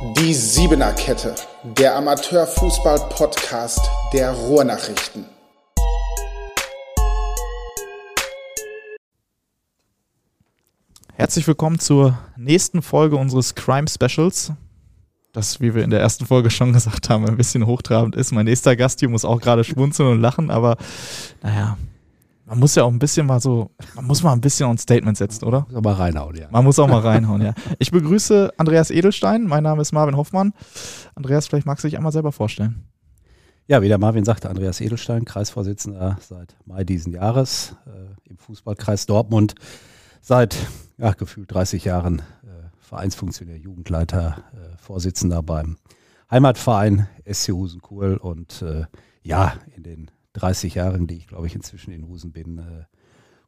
Die Siebener Kette, der Amateurfußball-Podcast der Ruhrnachrichten. Herzlich willkommen zur nächsten Folge unseres Crime Specials. Das, wie wir in der ersten Folge schon gesagt haben, ein bisschen hochtrabend ist. Mein nächster Gast hier muss auch gerade schmunzeln und lachen, aber naja, man muss ja auch ein bisschen mal so, man muss mal ein bisschen ein Statement setzen, oder? Muss aber reinhauen, ja. Man muss auch mal reinhauen, ja. Ich begrüße Andreas Edelstein. Mein Name ist Marvin Hoffmann. Andreas, vielleicht magst du dich einmal selber vorstellen. Ja, wie der Marvin sagte, Andreas Edelstein, Kreisvorsitzender seit Mai diesen Jahres äh, im Fußballkreis Dortmund. Seit ja, gefühlt 30 Jahren äh, Vereinsfunktionär, Jugendleiter, äh, Vorsitzender beim Heimatverein SC Husenkohl und äh, ja, in den 30 Jahren, die ich glaube ich inzwischen in Husen bin, äh,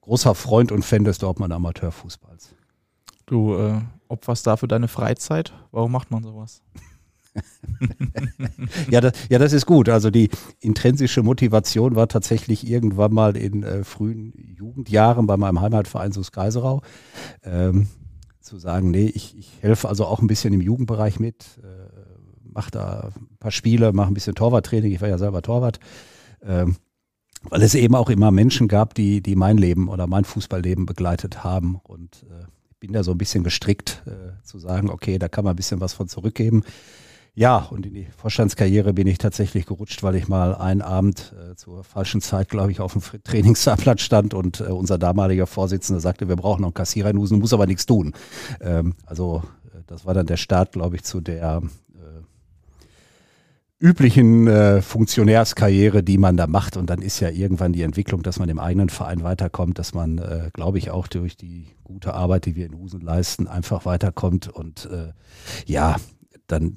großer Freund und Fan des Dortmunder Amateurfußballs. Du äh, opferst dafür deine Freizeit. Warum macht man sowas? ja, das, ja, das ist gut. Also die intrinsische Motivation war tatsächlich irgendwann mal in äh, frühen Jugendjahren bei meinem Heimatverein Sus Kaiserau. Ähm, zu sagen, nee, ich, ich helfe also auch ein bisschen im Jugendbereich mit, äh, mache da ein paar Spiele, mache ein bisschen Torwarttraining. Ich war ja selber Torwart. Ähm, weil es eben auch immer Menschen gab, die, die mein Leben oder mein Fußballleben begleitet haben. Und äh, bin da so ein bisschen gestrickt, äh, zu sagen, okay, da kann man ein bisschen was von zurückgeben. Ja, und in die Vorstandskarriere bin ich tatsächlich gerutscht, weil ich mal einen Abend äh, zur falschen Zeit, glaube ich, auf dem Trainingsplatz stand und äh, unser damaliger Vorsitzender sagte, wir brauchen noch einen Kassierer in Husen, muss aber nichts tun. Ähm, also äh, das war dann der Start, glaube ich, zu der üblichen äh, Funktionärskarriere, die man da macht. Und dann ist ja irgendwann die Entwicklung, dass man im eigenen Verein weiterkommt, dass man, äh, glaube ich, auch durch die gute Arbeit, die wir in Husen leisten, einfach weiterkommt. Und äh, ja, dann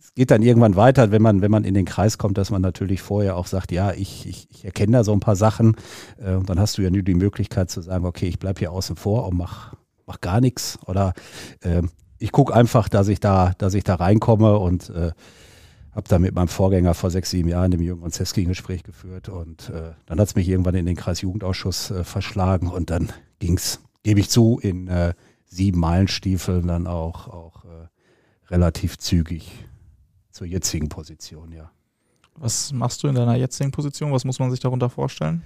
es geht dann irgendwann weiter, wenn man, wenn man in den Kreis kommt, dass man natürlich vorher auch sagt, ja, ich, ich, ich erkenne da so ein paar Sachen. Äh, und dann hast du ja nur die Möglichkeit zu sagen, okay, ich bleibe hier außen vor und mach, mach gar nichts. Oder äh, ich gucke einfach, dass ich da, dass ich da reinkomme und äh, habe da mit meinem Vorgänger vor sechs, sieben Jahren, dem Jürgen Gonzeski, ein Gespräch geführt und äh, dann hat es mich irgendwann in den Kreisjugendausschuss äh, verschlagen und dann ging es, gebe ich zu, in äh, sieben Meilenstiefeln dann auch, auch äh, relativ zügig zur jetzigen Position, ja. Was machst du in deiner jetzigen Position? Was muss man sich darunter vorstellen?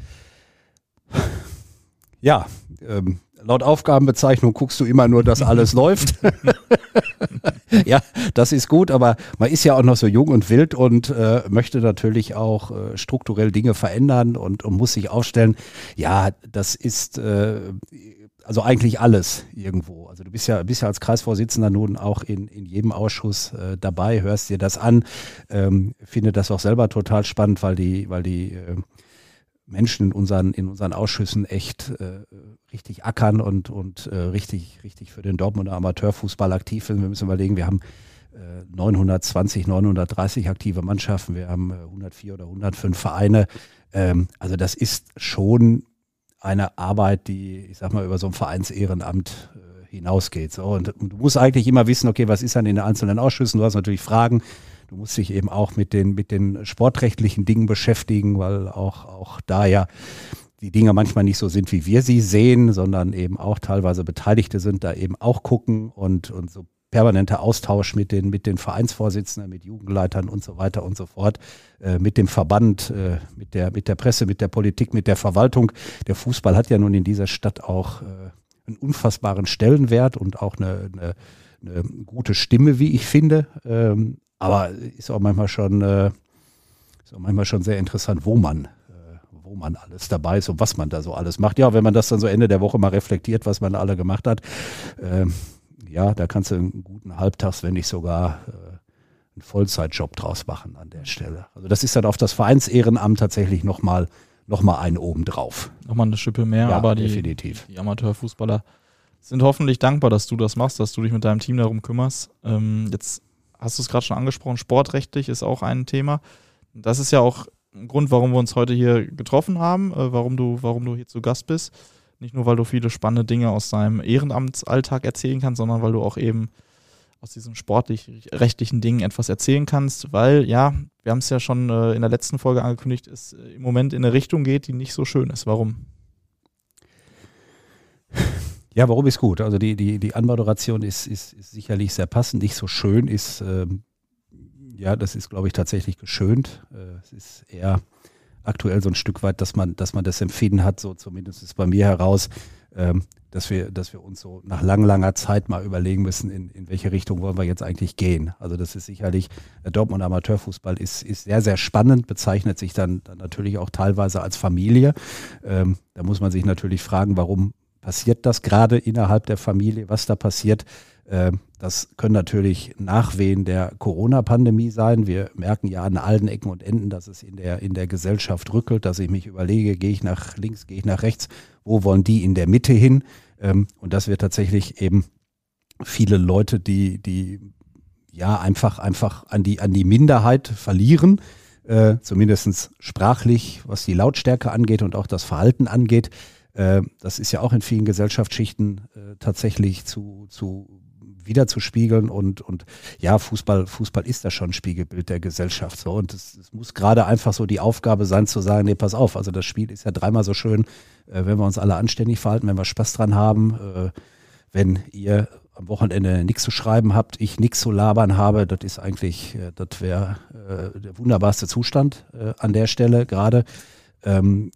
Ja, ähm, laut Aufgabenbezeichnung guckst du immer nur, dass alles läuft. ja, das ist gut, aber man ist ja auch noch so jung und wild und äh, möchte natürlich auch äh, strukturell Dinge verändern und, und, muss sich aufstellen. Ja, das ist äh, also eigentlich alles irgendwo. Also du bist ja, bist ja als Kreisvorsitzender nun auch in, in jedem Ausschuss äh, dabei, hörst dir das an, ähm, finde das auch selber total spannend, weil die, weil die äh, Menschen in unseren, in unseren Ausschüssen echt äh, richtig ackern und, und äh, richtig, richtig für den Dortmunder Amateurfußball aktiv sind. Wir müssen überlegen, wir haben äh, 920, 930 aktive Mannschaften, wir haben 104 äh, oder 105 Vereine. Ähm, also das ist schon eine Arbeit, die, ich sag mal, über so ein Vereinsehrenamt äh, hinausgeht. So, und, und, du musst eigentlich immer wissen, okay, was ist dann in den einzelnen Ausschüssen? Du hast natürlich Fragen, Du musst dich eben auch mit den, mit den sportrechtlichen Dingen beschäftigen, weil auch, auch da ja die Dinge manchmal nicht so sind, wie wir sie sehen, sondern eben auch teilweise Beteiligte sind, da eben auch gucken und, und so permanenter Austausch mit den, mit den Vereinsvorsitzenden, mit Jugendleitern und so weiter und so fort, äh, mit dem Verband, äh, mit, der, mit der Presse, mit der Politik, mit der Verwaltung. Der Fußball hat ja nun in dieser Stadt auch äh, einen unfassbaren Stellenwert und auch eine, eine, eine gute Stimme, wie ich finde. Ähm, aber ist auch manchmal schon, äh, ist auch manchmal schon sehr interessant, wo man, äh, wo man alles dabei ist und was man da so alles macht. Ja, wenn man das dann so Ende der Woche mal reflektiert, was man alle gemacht hat, äh, ja, da kannst du einen guten Halbtags, wenn nicht sogar äh, einen Vollzeitjob draus machen an der Stelle. Also das ist dann auf das Vereinsehrenamt tatsächlich nochmal noch mal einen oben drauf. Nochmal eine Schippe mehr, ja, aber die, definitiv. die Amateurfußballer sind hoffentlich dankbar, dass du das machst, dass du dich mit deinem Team darum kümmerst. Ähm, jetzt hast du es gerade schon angesprochen, sportrechtlich ist auch ein Thema. Das ist ja auch ein Grund, warum wir uns heute hier getroffen haben, äh, warum, du, warum du hier zu Gast bist. Nicht nur, weil du viele spannende Dinge aus deinem Ehrenamtsalltag erzählen kannst, sondern weil du auch eben aus diesen sportlich-rechtlichen Dingen etwas erzählen kannst, weil, ja, wir haben es ja schon äh, in der letzten Folge angekündigt, es im Moment in eine Richtung geht, die nicht so schön ist. Warum? Ja, warum ist gut? Also die, die, die Anmoderation ist, ist, ist sicherlich sehr passend, nicht so schön, ist, ähm, ja, das ist, glaube ich, tatsächlich geschönt. Äh, es ist eher aktuell so ein Stück weit, dass man, dass man das Empfinden hat, so zumindest bei mir heraus, ähm, dass wir, dass wir uns so nach lang, langer Zeit mal überlegen müssen, in, in welche Richtung wollen wir jetzt eigentlich gehen. Also das ist sicherlich, der Dortmund Amateurfußball ist, ist sehr, sehr spannend, bezeichnet sich dann, dann natürlich auch teilweise als Familie. Ähm, da muss man sich natürlich fragen, warum passiert das gerade innerhalb der Familie, was da passiert. Ähm, das können natürlich Nachwehen der Corona-Pandemie sein. Wir merken ja an allen Ecken und Enden, dass es in der, in der Gesellschaft rückelt, dass ich mich überlege, gehe ich nach links, gehe ich nach rechts, wo wollen die in der Mitte hin? Ähm, und dass wir tatsächlich eben viele Leute, die, die ja einfach, einfach an die, an die Minderheit verlieren, äh, zumindest sprachlich, was die Lautstärke angeht und auch das Verhalten angeht. Äh, das ist ja auch in vielen Gesellschaftsschichten äh, tatsächlich zu, zu wiederzuspiegeln und, und ja, Fußball, Fußball ist da schon Spiegelbild der Gesellschaft. So. Und es, es muss gerade einfach so die Aufgabe sein zu sagen, nee, pass auf, also das Spiel ist ja dreimal so schön, äh, wenn wir uns alle anständig verhalten, wenn wir Spaß dran haben, äh, wenn ihr am Wochenende nichts zu schreiben habt, ich nichts zu labern habe, das ist eigentlich, äh, das wäre äh, der wunderbarste Zustand äh, an der Stelle gerade. Ähm,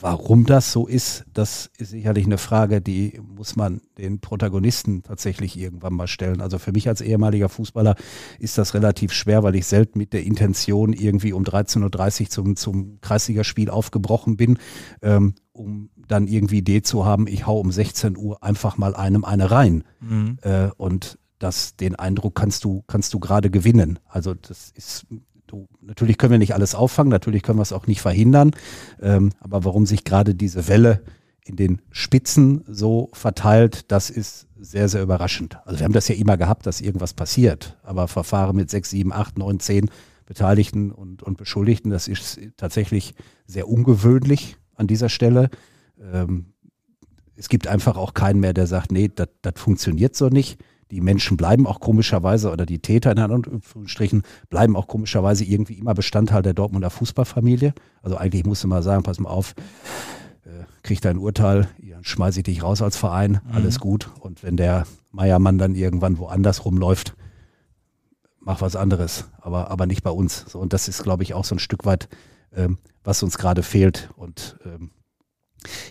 Warum das so ist, das ist sicherlich eine Frage, die muss man den Protagonisten tatsächlich irgendwann mal stellen. Also für mich als ehemaliger Fußballer ist das relativ schwer, weil ich selten mit der Intention irgendwie um 13.30 Uhr zum, zum Kreisligaspiel aufgebrochen bin, ähm, um dann irgendwie Idee zu haben, ich hau um 16 Uhr einfach mal einem eine rein. Mhm. Äh, und das, den Eindruck kannst du, kannst du gerade gewinnen. Also das ist du, natürlich können wir nicht alles auffangen, natürlich können wir es auch nicht verhindern, ähm, aber warum sich gerade diese Welle in den Spitzen so verteilt, das ist sehr, sehr überraschend. Also wir haben das ja immer gehabt, dass irgendwas passiert, aber Verfahren mit sechs, sieben, acht, neun, zehn Beteiligten und, und Beschuldigten, das ist tatsächlich sehr ungewöhnlich an dieser Stelle. Ähm, es gibt einfach auch keinen mehr, der sagt, nee, das funktioniert so nicht die Menschen bleiben auch komischerweise oder die Täter in Anführungsstrichen bleiben auch komischerweise irgendwie immer Bestandteil der Dortmunder Fußballfamilie. Also eigentlich musst du mal sagen, pass mal auf, äh, krieg dein Urteil, schmeiße ich dich raus als Verein, mhm. alles gut. Und wenn der Meiermann dann irgendwann woanders rumläuft, mach was anderes, aber, aber nicht bei uns. So, und das ist, glaube ich, auch so ein Stück weit, ähm, was uns gerade fehlt. Und ähm,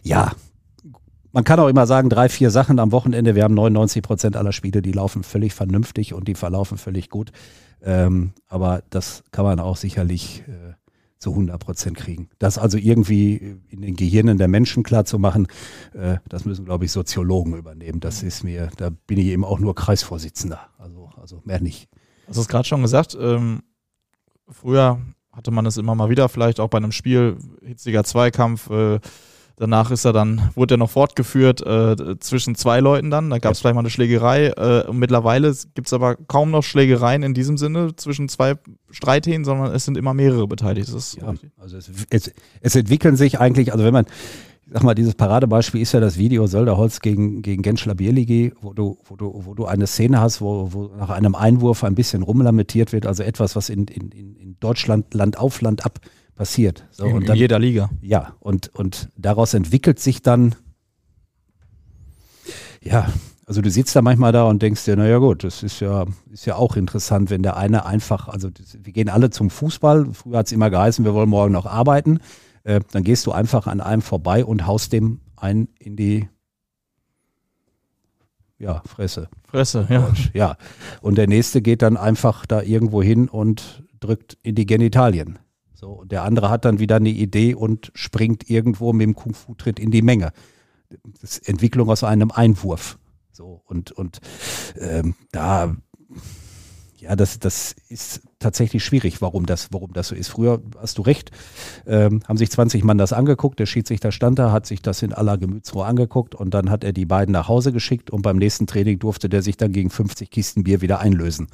ja, man kann auch immer sagen, drei, vier Sachen am Wochenende. Wir haben 99 Prozent aller Spiele, die laufen völlig vernünftig und die verlaufen völlig gut. Ähm, aber das kann man auch sicherlich äh, zu 100 Prozent kriegen. Das also irgendwie in den Gehirnen der Menschen klar zu machen, äh, das müssen, glaube ich, Soziologen übernehmen. Das ist mir, da bin ich eben auch nur Kreisvorsitzender. Also, also mehr nicht. Du hast es gerade schon gesagt, ähm, früher hatte man es immer mal wieder, vielleicht auch bei einem Spiel, hitziger Zweikampf, äh, Danach ist er dann, wurde er noch fortgeführt äh, zwischen zwei Leuten dann. Da gab es ja. vielleicht mal eine Schlägerei. Äh, und mittlerweile gibt es aber kaum noch Schlägereien in diesem Sinne zwischen zwei Streithähnen, sondern es sind immer mehrere beteiligt. ja, also es, es, es, entwickeln sich eigentlich, also wenn man, sag mal, dieses Paradebeispiel ist ja das Video Sölderholz gegen, gegen Genschler Bierligi, wo du, wo, du, wo du eine Szene hast, wo, wo nach einem Einwurf ein bisschen rumlamentiert wird, also etwas, was in, in, in Deutschland Land auf Land ab passiert. So, in, und dann, in jeder Liga. Ja, und, und daraus entwickelt sich dann, ja, also du sitzt da manchmal da und denkst dir, naja gut, das ist ja, ist ja auch interessant, wenn der eine einfach, also das, wir gehen alle zum Fußball, früher hat es immer geheißen, wir wollen morgen noch arbeiten, äh, dann gehst du einfach an einem vorbei und haust dem einen in die ja, Fresse. Fresse, ja. Ja. Und der nächste geht dann einfach da irgendwo hin und drückt in die Genitalien. So, und der andere hat dann wieder eine Idee und springt irgendwo mit dem Kung-Fu-Tritt in die Menge. Das ist Entwicklung aus einem Einwurf. So, und, und ähm, da, ja, das, das ist tatsächlich schwierig, warum das, warum das so ist. Früher hast du recht, ähm, haben sich 20 Mann das angeguckt, der Schiedsrichter stand da, hat sich das in aller Gemütsruhe angeguckt und dann hat er die beiden nach Hause geschickt und beim nächsten Training durfte der sich dann gegen 50 Kisten Bier wieder einlösen.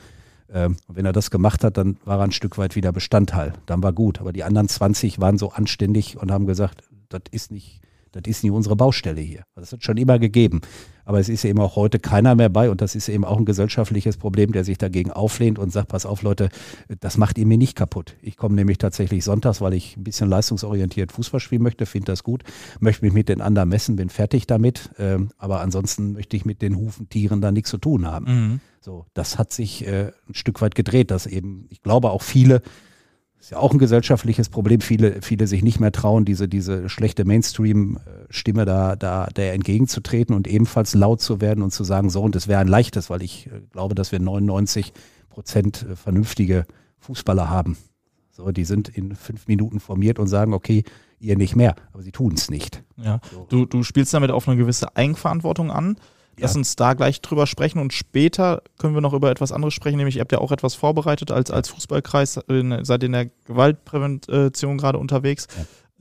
Ähm, wenn er das gemacht hat, dann war er ein Stück weit wieder Bestandteil. Dann war gut. Aber die anderen 20 waren so anständig und haben gesagt, das ist nicht, Das ist nicht unsere Baustelle hier. Das hat schon immer gegeben. Aber es ist eben auch heute keiner mehr bei und das ist eben auch ein gesellschaftliches Problem, der sich dagegen auflehnt und sagt, pass auf Leute, das macht ihr mir nicht kaputt. Ich komme nämlich tatsächlich sonntags, weil ich ein bisschen leistungsorientiert Fußball spielen möchte, finde das gut, möchte mich mit den anderen messen, bin fertig damit. Ähm, aber ansonsten möchte ich mit den Hufentieren da nichts zu tun haben. Mhm. So, das hat sich äh, ein Stück weit gedreht, dass eben, ich glaube auch viele ist ja auch ein gesellschaftliches Problem. Viele, viele sich nicht mehr trauen, diese, diese schlechte Mainstream-Stimme da, da, der entgegenzutreten und ebenfalls laut zu werden und zu sagen, so, und das wäre ein leichtes, weil ich äh, glaube, dass wir 99 Prozent äh, vernünftige Fußballer haben. So, die sind in fünf Minuten formiert und sagen, okay, ihr nicht mehr, aber sie tun es nicht. Ja, so. du, du spielst damit auf eine gewisse Eigenverantwortung an. Lass ja. uns da gleich drüber sprechen und später können wir noch über etwas anderes sprechen, nämlich ihr habt ja auch etwas vorbereitet als, als Fußballkreis, seid in der Gewaltprävention gerade unterwegs,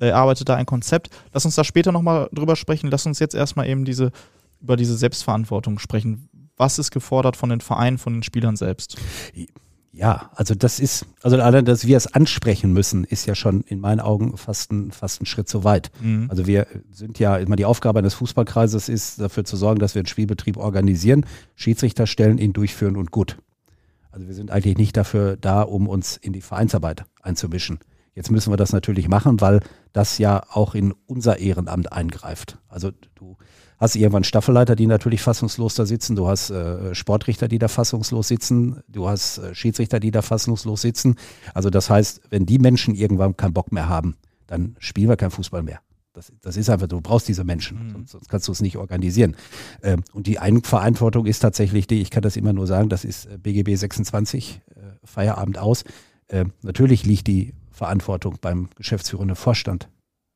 ja. äh, arbeitet da ein Konzept. Lass uns da später nochmal drüber sprechen. Lass uns jetzt erstmal eben diese, über diese Selbstverantwortung sprechen. Was ist gefordert von den Vereinen, von den Spielern selbst? Ja, also das ist, also allein, dass wir es ansprechen müssen, ist ja schon in meinen Augen fast ein, fast ein Schritt zu weit. Mhm. Also wir sind ja, immer die Aufgabe eines Fußballkreises ist, dafür zu sorgen, dass wir einen Spielbetrieb organisieren, Schiedsrichter stellen, ihn durchführen und gut. Also wir sind eigentlich nicht dafür da, um uns in die Vereinsarbeit einzumischen. Jetzt müssen wir das natürlich machen, weil das ja auch in unser Ehrenamt eingreift. Also du hast irgendwann Staffelleiter, die natürlich fassungslos da sitzen, du hast äh, Sportrichter, die da fassungslos sitzen, du hast äh, Schiedsrichter, die da fassungslos sitzen. Also das heißt, wenn die Menschen irgendwann keinen Bock mehr haben, dann spielen wir kein Fußball mehr. Das, das ist einfach, du brauchst diese Menschen, mhm. sonst, sonst, kannst du es nicht organisieren. Ähm, und die Eigenverantwortung ist tatsächlich die, ich kann das immer nur sagen, das ist äh, BGB 26, äh, Feierabend aus. Ähm, natürlich liegt die Verantwortung beim geschäftsführenden Vorstand,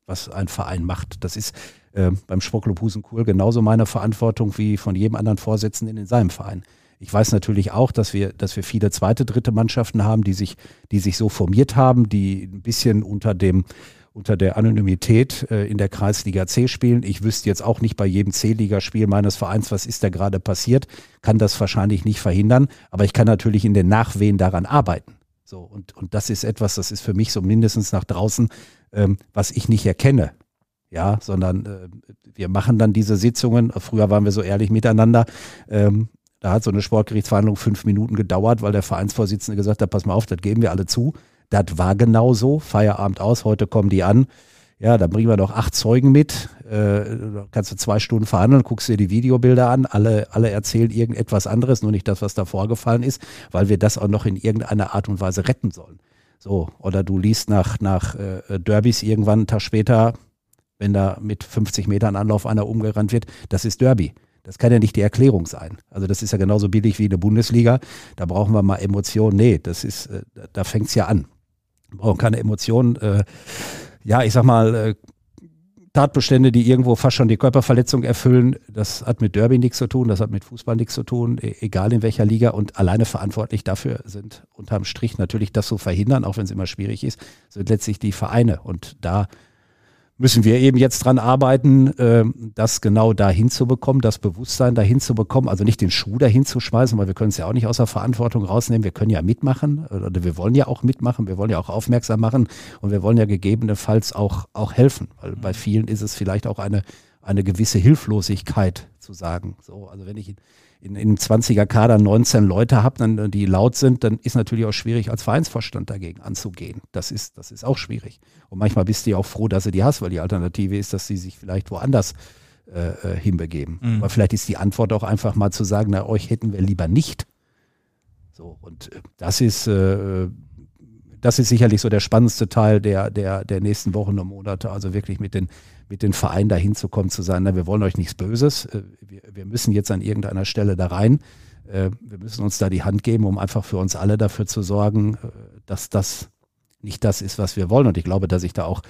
was ein Verein macht. Das ist äh, beim Sportclub Husenkohl genauso meine Verantwortung wie von jedem anderen Vorsitzenden in seinem Verein. Ich weiß natürlich auch, dass wir, dass wir viele zweite, dritte Mannschaften haben, die sich, die sich so formiert haben, die ein bisschen unter dem, unter der Anonymität äh, in der Kreisliga C spielen. Ich wüsste jetzt auch nicht bei jedem C-Ligaspiel meines Vereins, was ist da gerade passiert, kann das wahrscheinlich nicht verhindern, aber ich kann natürlich in den Nachwehen daran arbeiten. So, und, und das ist etwas, das ist für mich so mindestens nach draußen, ähm, was ich nicht erkenne ja, sondern äh, wir machen dann diese Sitzungen. Früher waren wir so ehrlich miteinander. Ähm, da hat so eine Sportgerichtsverhandlung fünf Minuten gedauert, weil der Vereinsvorsitzende gesagt hat, pass mal auf, das geben wir alle zu. Das war genau so. Feierabend aus, heute kommen die an. Ja, dann bringen wir noch acht Zeugen mit. Äh, kannst du zwei Stunden verhandeln, guckst dir die Videobilder an. Alle, alle erzählen irgendetwas anderes, nur nicht das, was da vorgefallen ist, weil wir das auch noch in irgendeiner Art und Weise retten sollen. So, oder du liest nach, nach äh, Derbys irgendwann einen Tag später, wenn da mit 50 Metern Anlauf einer umgerannt wird, das ist Derby. Das kann ja nicht die Erklärung sein. Also das ist ja genauso billig wie in der Bundesliga. Da brauchen wir mal Emotionen. Nee, das ist, äh, da fängt es ja an. Wir brauchen keine Emotionen. Äh, ja, ich sag mal, äh, Tatbestände, die irgendwo fast schon die Körperverletzung erfüllen, das hat mit Derby nichts zu tun, das hat mit Fußball nichts zu tun, e-, egal in welcher Liga. Und alleine verantwortlich dafür sind unterm Strich natürlich das zu verhindern, auch wenn es immer schwierig ist, sind letztlich die Vereine. Und da müssen wir eben jetzt dran arbeiten, äh, das genau dahin zu bekommen, das Bewusstsein dahin zu bekommen, also nicht den Schuh dahin zu schmeißen, weil wir können es ja auch nicht aus der Verantwortung rausnehmen. Wir können ja mitmachen oder wir wollen ja auch mitmachen, wir wollen ja auch aufmerksam machen und wir wollen ja gegebenenfalls auch, auch helfen, weil bei vielen ist es vielleicht auch eine, eine gewisse Hilflosigkeit zu sagen. So, also wenn ich in, in 20er Kader 19 Leute habe, dann, die laut sind, dann ist natürlich auch schwierig, als Vereinsvorstand dagegen anzugehen. Das ist, das ist auch schwierig. Und manchmal bist du ja auch froh, dass du die hast, weil die Alternative ist, dass sie sich vielleicht woanders äh, äh, hinbegeben. Mhm. Aber vielleicht ist die Antwort auch einfach mal zu sagen, na, euch hätten wir lieber nicht. So, und äh, das ist, äh, das ist sicherlich so der spannendste Teil der, der, der nächsten Wochen und Monate. Also wirklich mit den, mit den Vereinen dahin zu kommen, zu sagen, na, wir wollen euch nichts Böses, äh, wir, wir müssen jetzt an irgendeiner Stelle da rein. Äh, wir müssen uns da die Hand geben, um einfach für uns alle dafür zu sorgen, äh, dass das nicht das ist, was wir wollen. Und ich glaube, dass ich da auch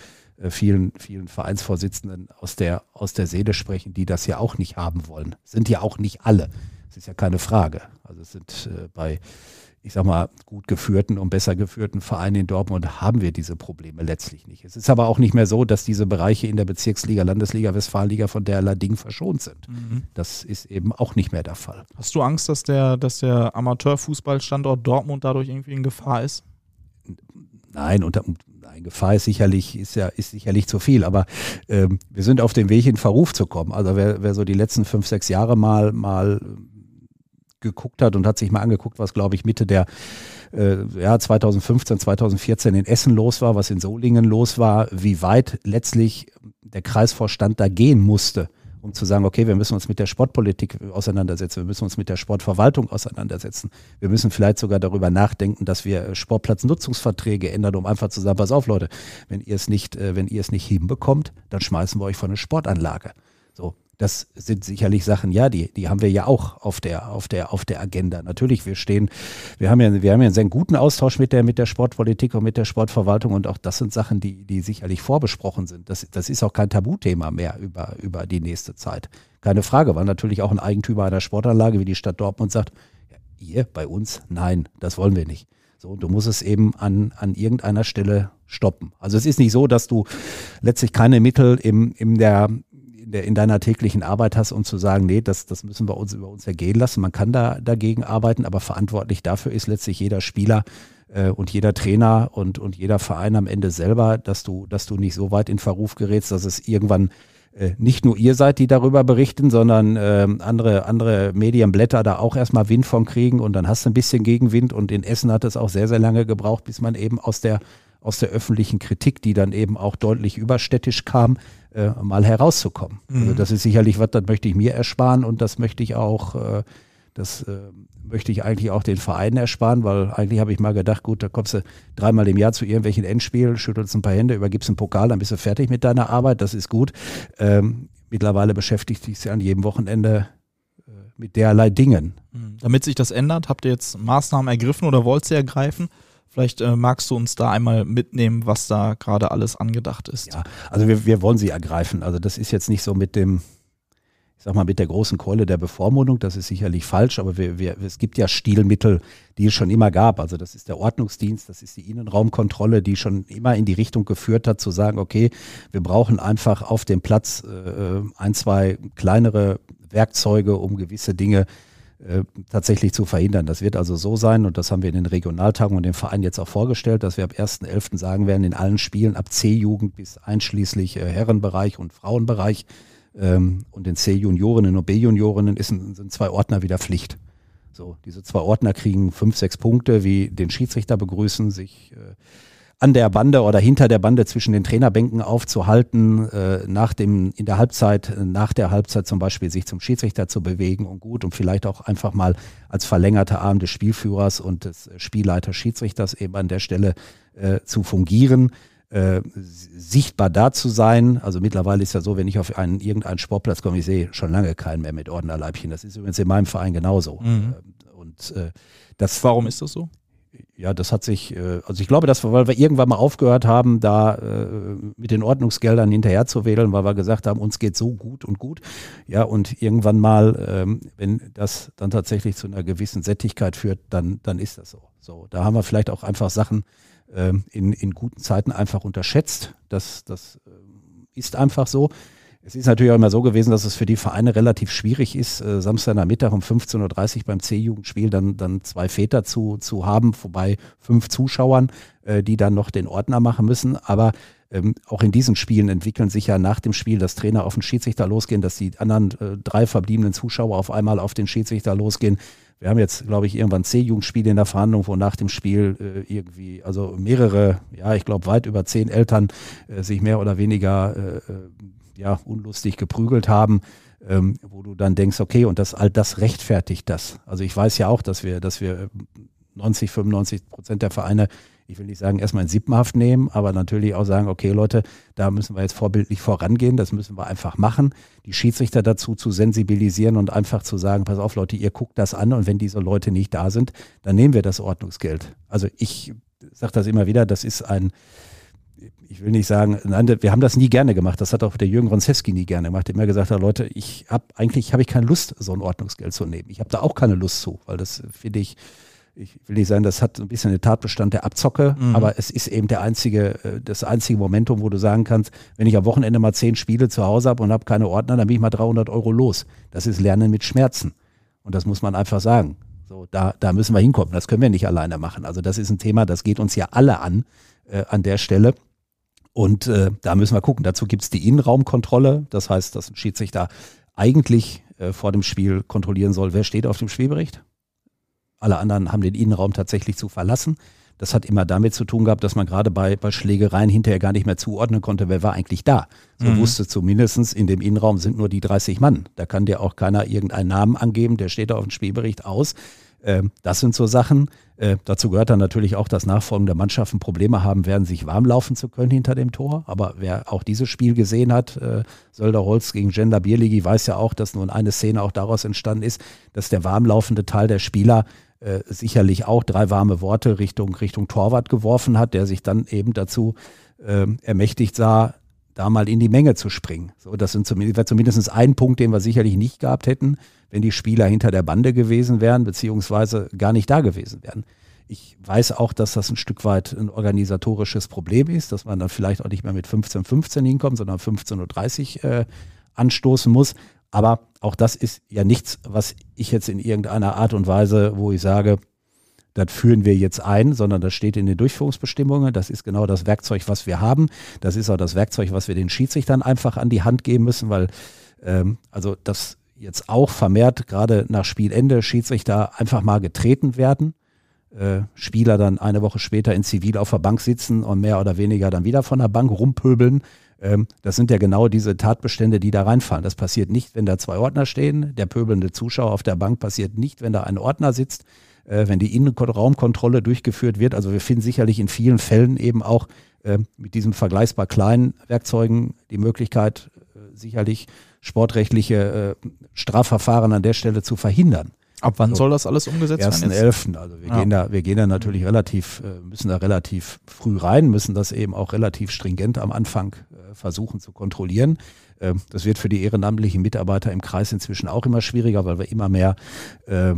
vielen, vielen Vereinsvorsitzenden aus der, aus der Seele sprechen, die das ja auch nicht haben wollen. Sind ja auch nicht alle. Das ist ja keine Frage. Also es sind bei ich sag mal, gut geführten und besser geführten Vereinen in Dortmund haben wir diese Probleme letztlich nicht. Es ist aber auch nicht mehr so, dass diese Bereiche in der Bezirksliga, Landesliga, Westfalenliga von derlei Ding verschont sind. Mhm. Das ist eben auch nicht mehr der Fall. Hast du Angst, dass der, dass der Amateurfußballstandort Dortmund dadurch irgendwie in Gefahr ist? Nein, unter, nein, Gefahr ist sicherlich, ist ja, ist sicherlich zu viel, aber ähm, wir sind auf dem Weg, in Verruf zu kommen. Also wer, wer so die letzten fünf, sechs Jahre mal, mal geguckt hat und hat sich mal angeguckt, was glaube ich Mitte der äh, ja, 2015, 2014 in Essen los war, was in Solingen los war, wie weit letztlich der Kreisvorstand da gehen musste, um zu sagen, okay, wir müssen uns mit der Sportpolitik auseinandersetzen, wir müssen uns mit der Sportverwaltung auseinandersetzen. Wir müssen vielleicht sogar darüber nachdenken, dass wir Sportplatznutzungsverträge ändern, um einfach zu sagen, pass auf Leute, wenn ihr es nicht, äh, wenn ihr es nicht hinbekommt, dann schmeißen wir euch von eine Sportanlage. Das sind sicherlich Sachen, ja, die, die haben wir ja auch auf der, auf der, auf der Agenda. Natürlich, wir stehen, wir haben ja, wir haben ja einen sehr guten Austausch mit der, mit der Sportpolitik und mit der Sportverwaltung und auch das sind Sachen, die, die sicherlich vorbesprochen sind. Das, das ist auch kein Tabuthema mehr über, über die nächste Zeit. Keine Frage, weil natürlich auch ein Eigentümer einer Sportanlage wie die Stadt Dortmund sagt, ihr bei uns, nein, das wollen wir nicht. So, du musst es eben an, an irgendeiner Stelle stoppen. Also es ist nicht so, dass du letztlich keine Mittel im, in der, in, der, in deiner täglichen Arbeit hast, um zu sagen, nee, das, das müssen wir uns über uns ergehen lassen. Man kann da dagegen arbeiten, aber verantwortlich dafür ist letztlich jeder Spieler äh, und jeder Trainer und, und jeder Verein am Ende selber, dass du, dass du nicht so weit in Verruf gerätst, dass es irgendwann äh, nicht nur ihr seid, die darüber berichten, sondern äh, andere, andere Medienblätter da auch erstmal Wind von kriegen und dann hast du ein bisschen Gegenwind und in Essen hat es auch sehr, sehr lange gebraucht, bis man eben aus der aus der öffentlichen Kritik, die dann eben auch deutlich überstädtisch kam, äh, mal herauszukommen. Also mhm. Also das ist sicherlich was, das möchte ich mir ersparen und das möchte ich auch, äh, das äh, möchte ich eigentlich auch den Vereinen ersparen, weil eigentlich habe ich mal gedacht, gut, da kommst du dreimal im Jahr zu irgendwelchen Endspielen, schüttelst ein paar Hände, übergibst einen Pokal, dann bist du fertig mit deiner Arbeit, das ist gut. Ähm, mittlerweile beschäftigt sich an jedem Wochenende äh, mit derlei Dingen. Mhm. Damit sich das ändert, habt ihr jetzt Maßnahmen ergriffen oder wollt ihr ergreifen? Vielleicht äh, magst du uns da einmal mitnehmen, was da gerade alles angedacht ist. Ja, also wir, wir wollen sie ergreifen. Also das ist jetzt nicht so mit dem, ich sag mal, mit der großen Keule der Bevormundung, das ist sicherlich falsch, aber wir, wir, es gibt ja Stilmittel, die es schon immer gab. Also das ist der Ordnungsdienst, das ist die Innenraumkontrolle, die schon immer in die Richtung geführt hat, zu sagen, okay, wir brauchen einfach auf dem Platz äh, ein, zwei kleinere Werkzeuge, um gewisse Dinge äh, tatsächlich zu verhindern. Das wird also so sein, und das haben wir in den Regionaltagungen und dem Verein jetzt auch vorgestellt, dass wir ab 1.11. sagen werden, in allen Spielen ab C-Jugend bis einschließlich äh, Herrenbereich und Frauenbereich ähm, und den C-Juniorinnen und B-Juniorinnen sind zwei Ordner wieder Pflicht. So, diese zwei Ordner kriegen fünf, sechs Punkte, wie den Schiedsrichter begrüßen, sich äh, an der Bande oder hinter der Bande zwischen den Trainerbänken aufzuhalten, äh, nach dem, in der Halbzeit, nach der Halbzeit zum Beispiel sich zum Schiedsrichter zu bewegen und gut und vielleicht auch einfach mal als verlängerter Arm des Spielführers und des Spielleiters Schiedsrichters eben an der Stelle äh, zu fungieren. Äh, sichtbar da zu sein. Also mittlerweile ist ja so, wenn ich auf einen irgendeinen Sportplatz komme, ich sehe schon lange keinen mehr mit Ordnerleibchen. Das ist übrigens in meinem Verein genauso. Mhm. Äh, und äh, das, warum ist das so? Ja, das hat sich, äh, also ich glaube, dass wir, weil wir irgendwann mal aufgehört haben, da äh, mit den Ordnungsgeldern hinterher zu wählen, weil wir gesagt haben, uns geht so gut und gut. Ja, und irgendwann mal, ähm, wenn das dann tatsächlich zu einer gewissen Sättigkeit führt, dann, dann ist das so. So, da haben wir vielleicht auch einfach Sachen ähm, in, in guten Zeiten einfach unterschätzt. Das, das äh, ist einfach so. Es ist natürlich auch immer so gewesen, dass es für die Vereine relativ schwierig ist, äh, Samstagnachmittag um 15.30 Uhr beim C-Jugendspiel dann, dann zwei Väter zu, zu haben, vorbei fünf Zuschauern, äh, die dann noch den Ordner machen müssen. Aber ähm, auch in diesen Spielen entwickeln sich ja nach dem Spiel, dass Trainer auf den Schiedsrichter losgehen, dass die anderen äh, drei verbliebenen Zuschauer auf einmal auf den Schiedsrichter losgehen. Wir haben jetzt, glaube ich, irgendwann C-Jugendspiele in der Verhandlung, wo nach dem Spiel äh, irgendwie, also mehrere, ja, ich glaube weit über zehn Eltern äh, sich mehr oder weniger äh, äh ja, unlustig geprügelt haben, ähm, wo du dann denkst, okay, und das, all das rechtfertigt das. Also ich weiß ja auch, dass wir, dass wir 90, 95 Prozent der Vereine, ich will nicht sagen, erstmal in Sippenhaft nehmen, aber natürlich auch sagen, okay, Leute, da müssen wir jetzt vorbildlich vorangehen, das müssen wir einfach machen, die Schiedsrichter dazu zu sensibilisieren und einfach zu sagen, pass auf, Leute, ihr guckt das an und wenn diese Leute nicht da sind, dann nehmen wir das Ordnungsgeld. Also ich sage das immer wieder, das ist ein, ich will nicht sagen, nein, wir haben das nie gerne gemacht. Das hat auch der Jürgen Ronzewski nie gerne gemacht. Der immer gesagt hat, Leute, ich habe eigentlich habe ich keine Lust, so ein Ordnungsgeld zu nehmen. Ich habe da auch keine Lust zu, weil das finde ich, ich will nicht sagen, das hat ein bisschen den Tatbestand der Abzocke, mhm. aber es ist eben der einzige, äh, das einzige Momentum, wo du sagen kannst, wenn ich am Wochenende mal zehn Spiele zu Hause habe und habe keine Ordner, dann bin ich mal 300 Euro los. Das ist Lernen mit Schmerzen. Und das muss man einfach sagen. So, da, da müssen wir hinkommen. Das können wir nicht alleine machen. Also das ist ein Thema, das geht uns ja alle an äh, an der Stelle. Und äh, da müssen wir gucken. Dazu gibt es die Innenraumkontrolle. Das heißt, dass ein Schiedsrichter eigentlich äh, vor dem Spiel kontrollieren soll, wer steht auf dem Spielbericht. Alle anderen haben den Innenraum tatsächlich zu verlassen. Das hat immer damit zu tun gehabt, dass man gerade bei, bei Schlägereien hinterher gar nicht mehr zuordnen konnte, wer war eigentlich da. So mhm. wusste zumindest in dem Innenraum sind nur die 30 Mann. Da kann dir auch keiner irgendeinen Namen angeben, der steht auf dem Spielbericht aus. Ähm, das sind so Sachen. Äh, dazu gehört dann natürlich auch, dass nachfolgende Mannschaften Probleme haben werden, sich warm laufen zu können hinter dem Tor. Aber wer auch dieses Spiel gesehen hat, äh, Sölderholz gegen Gender Bierligi, weiß ja auch, dass nun eine Szene auch daraus entstanden ist, dass der warmlaufende Teil der Spieler äh, sicherlich auch drei warme Worte Richtung, Richtung Torwart geworfen hat, der sich dann eben dazu äh, ermächtigt sah, da mal in die Menge zu springen. So, das wäre zumindest ein Punkt, den wir sicherlich nicht gehabt hätten, wenn die Spieler hinter der Bande gewesen wären, beziehungsweise gar nicht da gewesen wären. Ich weiß auch, dass das ein Stück weit ein organisatorisches Problem ist, dass man dann vielleicht auch nicht mehr mit 15, 15 hinkommt, sondern 15.30 Uhr äh, anstoßen muss. Aber auch das ist ja nichts, was ich jetzt in irgendeiner Art und Weise, wo ich sage, das führen wir jetzt ein, sondern das steht in den Durchführungsbestimmungen. Das ist genau das Werkzeug, was wir haben. Das ist auch das Werkzeug, was wir den Schiedsrichtern einfach an die Hand geben müssen, weil ähm, also das jetzt auch vermehrt gerade nach Spielende Schiedsrichter einfach mal getreten werden. Äh, Spieler dann eine Woche später in Zivil auf der Bank sitzen und mehr oder weniger dann wieder von der Bank rumpöbeln. Ähm, das sind ja genau diese Tatbestände, die da reinfallen. Das passiert nicht, wenn da zwei Ordner stehen. Der pöbelnde Zuschauer auf der Bank passiert nicht, wenn da ein Ordner sitzt, äh, wenn die Innenraumkontrolle durchgeführt wird. Also wir finden sicherlich in vielen Fällen eben auch äh, mit diesen vergleichbar kleinen Werkzeugen die Möglichkeit, äh, sicherlich sportrechtliche äh, Strafverfahren an der Stelle zu verhindern. Ab wann so, soll das alles umgesetzt werden? 1.11. Also wir ja. gehen da, wir gehen da natürlich relativ, äh, müssen da relativ früh rein, müssen das eben auch relativ stringent am Anfang äh, versuchen zu kontrollieren. Ähm, das wird für die ehrenamtlichen Mitarbeiter im Kreis inzwischen auch immer schwieriger, weil wir immer mehr äh,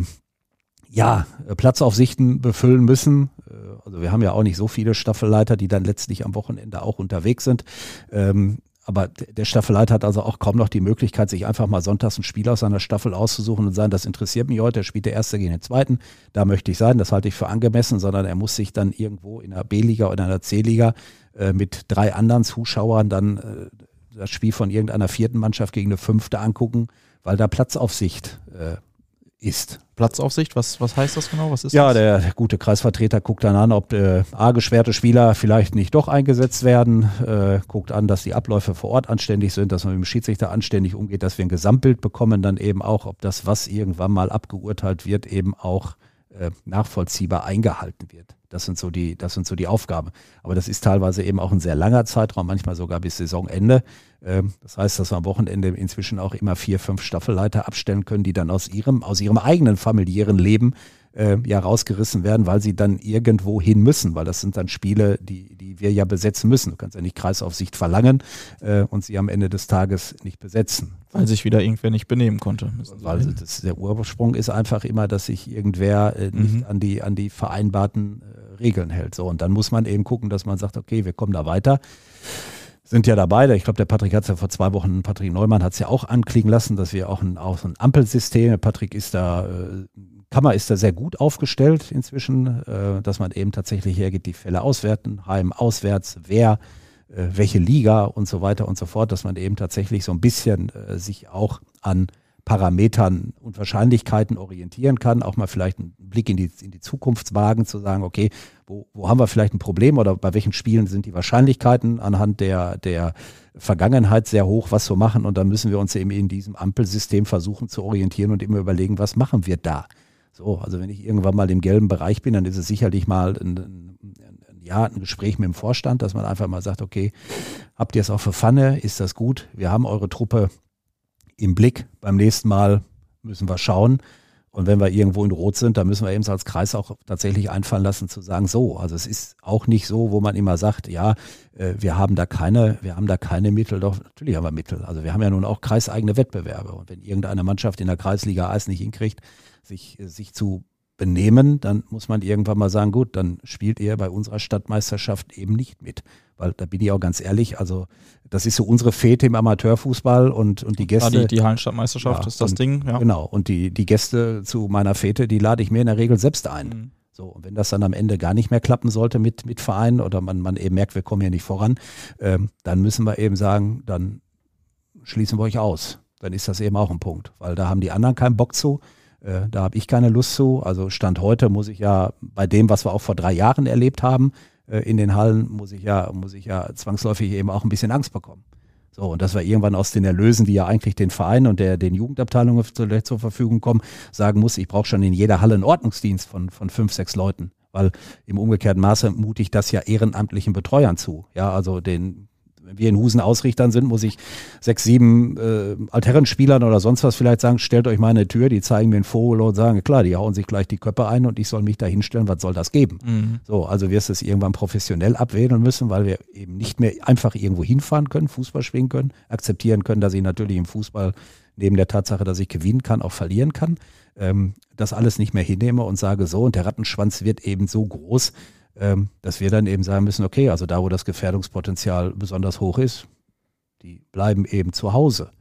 ja, Platzaufsichten befüllen müssen. Äh, also wir haben ja auch nicht so viele Staffelleiter, die dann letztlich am Wochenende auch unterwegs sind. Ähm, aber der Staffelleiter hat also auch kaum noch die Möglichkeit, sich einfach mal sonntags ein Spiel aus seiner Staffel auszusuchen und sagen, das interessiert mich heute, er spielt der Erste gegen den Zweiten, da möchte ich sein, das halte ich für angemessen, sondern er muss sich dann irgendwo in einer B-Liga oder einer C-Liga äh, mit drei anderen Zuschauern dann äh, das Spiel von irgendeiner vierten Mannschaft gegen eine fünfte angucken, weil da Platzaufsicht äh, ist. Platzaufsicht, was, was heißt das genau? Was ist ja, das? Der, der gute Kreisvertreter guckt dann an, ob äh, A-geschwerte Spieler vielleicht nicht doch eingesetzt werden, äh, guckt an, dass die Abläufe vor Ort anständig sind, dass man mit dem Schiedsrichter anständig umgeht, dass wir ein Gesamtbild bekommen, dann eben auch, ob das, was irgendwann mal abgeurteilt wird, eben auch äh, nachvollziehbar eingehalten wird. Das sind so die, das sind so die Aufgaben. Aber das ist teilweise eben auch ein sehr langer Zeitraum, manchmal sogar bis Saisonende. Ähm, das heißt, dass wir am Wochenende inzwischen auch immer vier, fünf Staffelleiter abstellen können, die dann aus ihrem, aus ihrem eigenen familiären Leben äh, ja rausgerissen werden, weil sie dann irgendwo hin müssen, weil das sind dann Spiele, die, die wir ja besetzen müssen. Du kannst ja nicht Kreisaufsicht verlangen äh, und sie am Ende des Tages nicht besetzen. Weil sich wieder irgendwer nicht benehmen konnte. Weil das, der Ursprung ist einfach immer, dass sich irgendwer äh, nicht mhm. an, die, an die vereinbarten äh, Regeln hält. So, und dann muss man eben gucken, dass man sagt, okay, wir kommen da weiter sind ja dabei. Ich glaube, der Patrick hat es ja vor zwei Wochen, Patrick Neumann hat es ja auch anklingen lassen, dass wir auch ein, auch so ein Ampelsystem, Patrick ist da, äh, Kammer ist da sehr gut aufgestellt inzwischen, äh, dass man eben tatsächlich hergeht, die Fälle auswerten, Heim auswärts, wer, äh, welche Liga und so weiter und so fort, dass man eben tatsächlich so ein bisschen äh, sich auch an Parametern und Wahrscheinlichkeiten orientieren kann, auch mal vielleicht einen Blick in die, in die Zukunft wagen, zu sagen, okay, wo, wo haben wir vielleicht ein Problem oder bei welchen Spielen sind die Wahrscheinlichkeiten anhand der, der Vergangenheit sehr hoch, was zu machen und dann müssen wir uns eben in diesem Ampelsystem versuchen zu orientieren und immer überlegen, was machen wir da. So, also wenn ich irgendwann mal im gelben Bereich bin, dann ist es sicherlich mal ein, ein, ja, ein Gespräch mit dem Vorstand, dass man einfach mal sagt, okay, habt ihr es auch für Pfanne? Ist das gut? Wir haben eure Truppe im Blick. Beim nächsten Mal müssen wir schauen. Und wenn wir irgendwo in Rot sind, dann müssen wir eben als Kreis auch tatsächlich einfallen lassen zu sagen, so, also es ist auch nicht so, wo man immer sagt, ja, äh, wir haben da keine, wir haben da keine Mittel, doch natürlich haben wir Mittel. Also wir haben ja nun auch kreiseigene Wettbewerbe. Und wenn irgendeine Mannschaft in der Kreisliga Eis nicht hinkriegt, sich, sich zu benehmen, dann muss man irgendwann mal sagen, gut, dann spielt ihr bei unserer Stadtmeisterschaft eben nicht mit. Weil da bin ich auch ganz ehrlich, also das ist so unsere Fete im Amateurfußball und, und die Gäste. Ja, die, die Hallenstadtmeisterschaft Ja, ist das und- Ding, ja. Genau, und die, die Gäste zu meiner Fete, die lade ich mir in der Regel selbst ein. Mhm. So, und wenn das dann am Ende gar nicht mehr klappen sollte mit, mit Vereinen oder man, man eben merkt, wir kommen hier nicht voran, ähm, dann müssen wir eben sagen, dann schließen wir euch aus. Dann ist das eben auch ein Punkt, weil da haben die anderen keinen Bock zu. Äh, da habe ich keine Lust zu. Also Stand heute muss ich ja bei dem, was wir auch vor drei Jahren erlebt haben, äh, in den Hallen, muss ich ja, muss ich ja zwangsläufig eben auch ein bisschen Angst bekommen. So, und dass wir irgendwann aus den Erlösen, die ja eigentlich den Vereinen und der, den Jugendabteilungen zur, zur Verfügung kommen, sagen muss, ich brauche schon in jeder Halle einen Ordnungsdienst von, von fünf, sechs Leuten. Weil im umgekehrten Maße mute ich das ja ehrenamtlichen Betreuern zu. Ja, also den, wir in Husen Ausrichtern sind, muss ich sechs, sieben äh, Altherrenspielern oder sonst was vielleicht sagen, stellt euch mal eine Tür, die zeigen mir ein Vogel und sagen, klar, die hauen sich gleich die Köpfe ein und ich soll mich da hinstellen, was soll das geben? Mhm. So, also wirst du es irgendwann professionell abwählen müssen, weil wir eben nicht mehr einfach irgendwo hinfahren können, Fußball spielen können, akzeptieren können, dass ich natürlich im Fußball neben der Tatsache, dass ich gewinnen kann, auch verlieren kann. Ähm, das alles nicht mehr hinnehme und sage so, und der Rattenschwanz wird eben so groß, dass wir dann eben sagen müssen, okay, also da, wo das Gefährdungspotenzial besonders hoch ist, die bleiben eben zu Hause.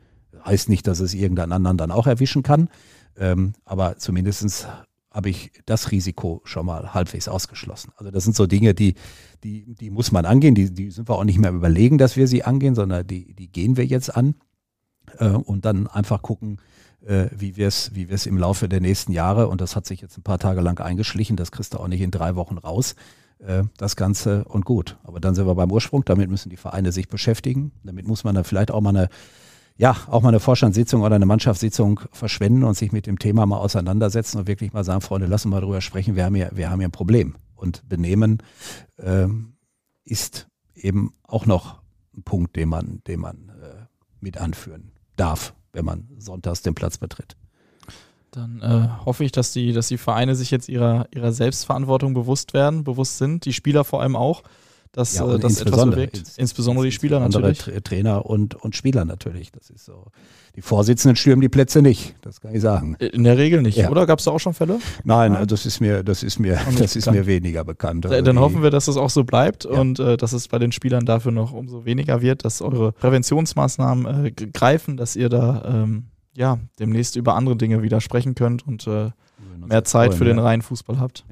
Heißt nicht, dass es irgendeinen anderen dann auch erwischen kann, ähm, aber zumindestens habe ich das Risiko schon mal halbwegs ausgeschlossen. Also das sind so Dinge, die, die, die muss man angehen, die, die sind wir auch nicht mehr überlegen, dass wir sie angehen, sondern die, die gehen wir jetzt an äh, und dann einfach gucken, wie wir es wie wir es im Laufe der nächsten Jahre, und das hat sich jetzt ein paar Tage lang eingeschlichen, das kriegst du auch nicht in drei Wochen raus, äh, das Ganze. Und gut. Aber dann sind wir beim Ursprung, damit müssen die Vereine sich beschäftigen, damit muss man dann vielleicht auch mal eine ja, auch mal eine Vorstandssitzung oder eine Mannschaftssitzung verschwenden und sich mit dem Thema mal auseinandersetzen und wirklich mal sagen, Freunde, lassen wir mal drüber sprechen, wir haben hier, wir haben hier ein Problem. Und Benehmen ähm, ist eben auch noch ein Punkt, den man, den man äh, mit anführen darf, wenn man sonntags den Platz betritt. Dann äh, hoffe ich, dass die, dass die Vereine sich jetzt ihrer, ihrer Selbstverantwortung bewusst werden, bewusst sind, die Spieler vor allem auch, dass Ja, äh, das etwas insbesondere- bewegt. ins- Insbesondere die Spieler natürlich. Tra Trainer und, und Spieler natürlich. Das ist so. Die Vorsitzenden stürmen die Plätze nicht, das kann ich sagen. In der Regel nicht, Ja. oder? Gab es da auch schon Fälle? Nein, Nein? das ist mir, das ist mir, das ist bekannt. mir weniger bekannt. Äh, Also Dann hoffen wir, dass das auch so bleibt Ja. und äh, dass es bei den Spielern dafür noch umso weniger wird, dass eure Präventionsmaßnahmen äh, greifen, dass ihr da ähm, ja demnächst über andere Dinge wieder sprechen könnt und äh, mehr Zeit freuen, für den reinen Fußball habt.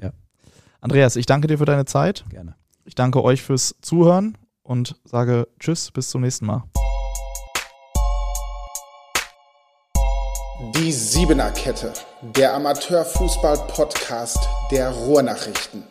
Andreas, ich danke dir für deine Zeit. Gerne. Ich danke euch fürs Zuhören und sage Tschüss, bis zum nächsten Mal. Die Siebener Kette, der Amateurfußball-Podcast der Ruhrnachrichten.